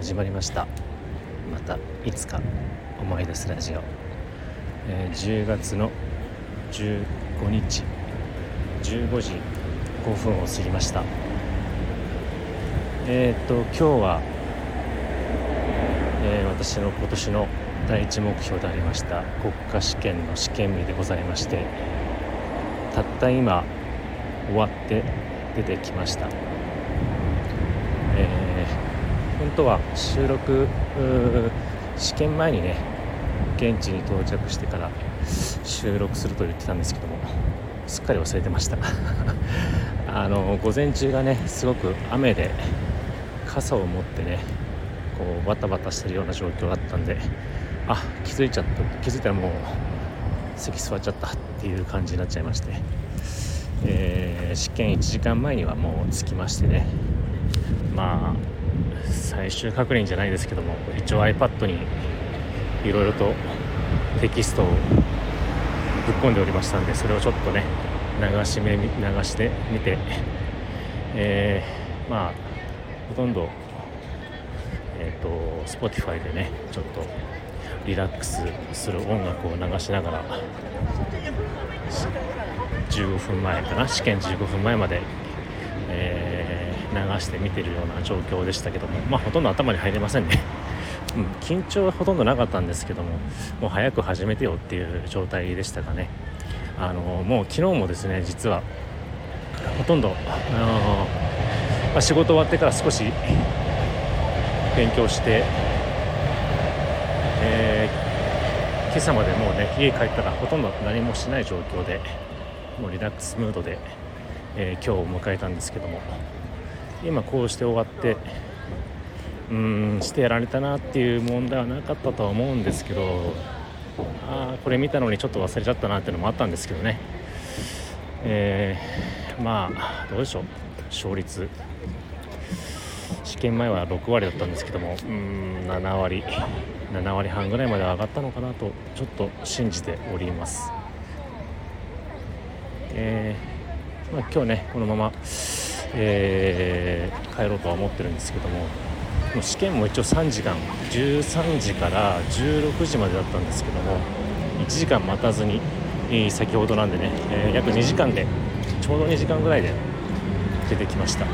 始まりました。またいつか思い出すラジオ、えー、10月の15日。15時5分を過ぎました。えっ、と今日は、えー、私の今年の第一目標でありました国家試験の試験日でございましてたった今終わって出てきました。えー、本当は収録試験前にね現地に到着してから収録すると言ってたんですけどもすっかり忘れてました。あの午前中がねすごく雨で傘を持ってねこうバタバタしてるような状況だったんであ気づいちゃった気づいたらもう席座っちゃったっていう感じになっちゃいまして、えー、試験1時間前にはもう着きましてね。まあ最終確認じゃないですけども一応 iPad にいろいろとテキストをぶっ込んでおりましたんでそれをちょっとね流し目流してみて、えー、まあほとんどえっ、ー、と Spotify でねちょっとリラックスする音楽を流しながら15分前かな試験15分前まで、えー、流して見てるような状況でしたけどもまあほとんど頭に入れませんね、うん、緊張はほとんどなかったんですけどももう早く始めてよっていう状態でしたかね。あのもう昨日もですね実はほとんど、あのまあ、仕事終わってから少し勉強してえー、今朝までもうね家帰ったらほとんど何もしない状況でもうリラックスムードで、えー、今日を迎えたんですけども今こうして終わってうんしてやられたなっていう問題はなかったとは思うんですけどあこれ見たのにちょっと忘れちゃったなっていうのもあったんですけどね、えー、まあどうでしょう。勝率。試験前は6割だったんですけどもうん7割。7割半ぐらいまで上がったのかなとちょっと信じております、えー、まあ、今日ねこのまま、えー、帰ろうとは思ってるんですけどももう試験も一応3時間13時から16時までだったんですけども1時間待たずに先ほどなんでね、えー、約2時間でちょうど2時間ぐらいで出てきました、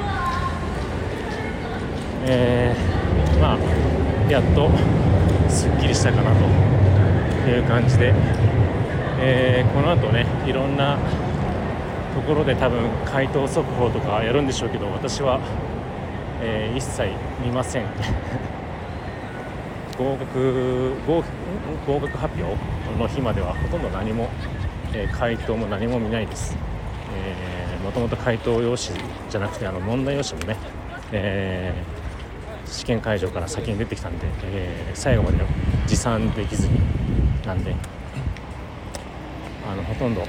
えー、まあやっとすっきりしたかなという感じで、えー、この後ねいろんなところで多分回答速報とかやるんでしょうけど私は、えー、一切見ません。合格合格発表の日まではほとんど何も、えー、回答も何も見ないです、もともと回答用紙じゃなくてあの問題用紙もね、えー試験会場から先に出てきたんで、えー、最後まで持参できずになんであのほとんど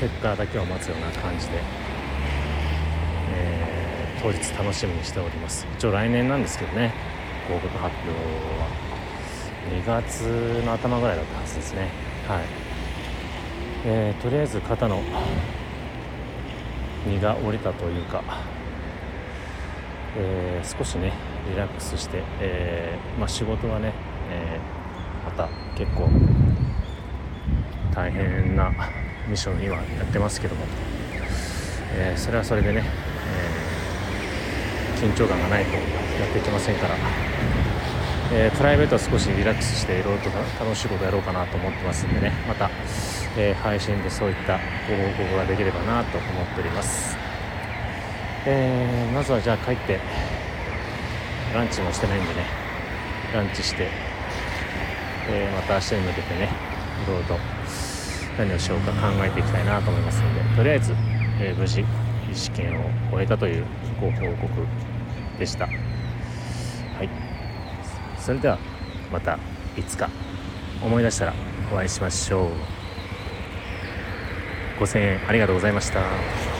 結果だけを待つような感じで、えー、当日楽しみにしております。一応来年なんですけどね合格発表は2月の頭ぐらいだったはずですね。はい、えー、とりあえず肩の荷が下りたというかえー、少しねリラックスして、えー、まあ、仕事はね、え、また結構大変なミッション今やってますけども、えそれはそれでね、え緊張感がないとやっていけませんから、えプライベートは少しリラックスしていろいろと楽しいことやろうかなと思ってますんでね。また、え配信でそういったご報告ができればなと思っております。え、まずはじゃあ帰ってランチもしてないんでね。ランチして、え、また明日に向けてねいろいろと何をしようか考えていきたいなと思いますのでとりあえず、えー、無事試験を終えたというご報告でした。はい。それではまたいつか思い出したらお会いしましょう。5000円ありがとうございました。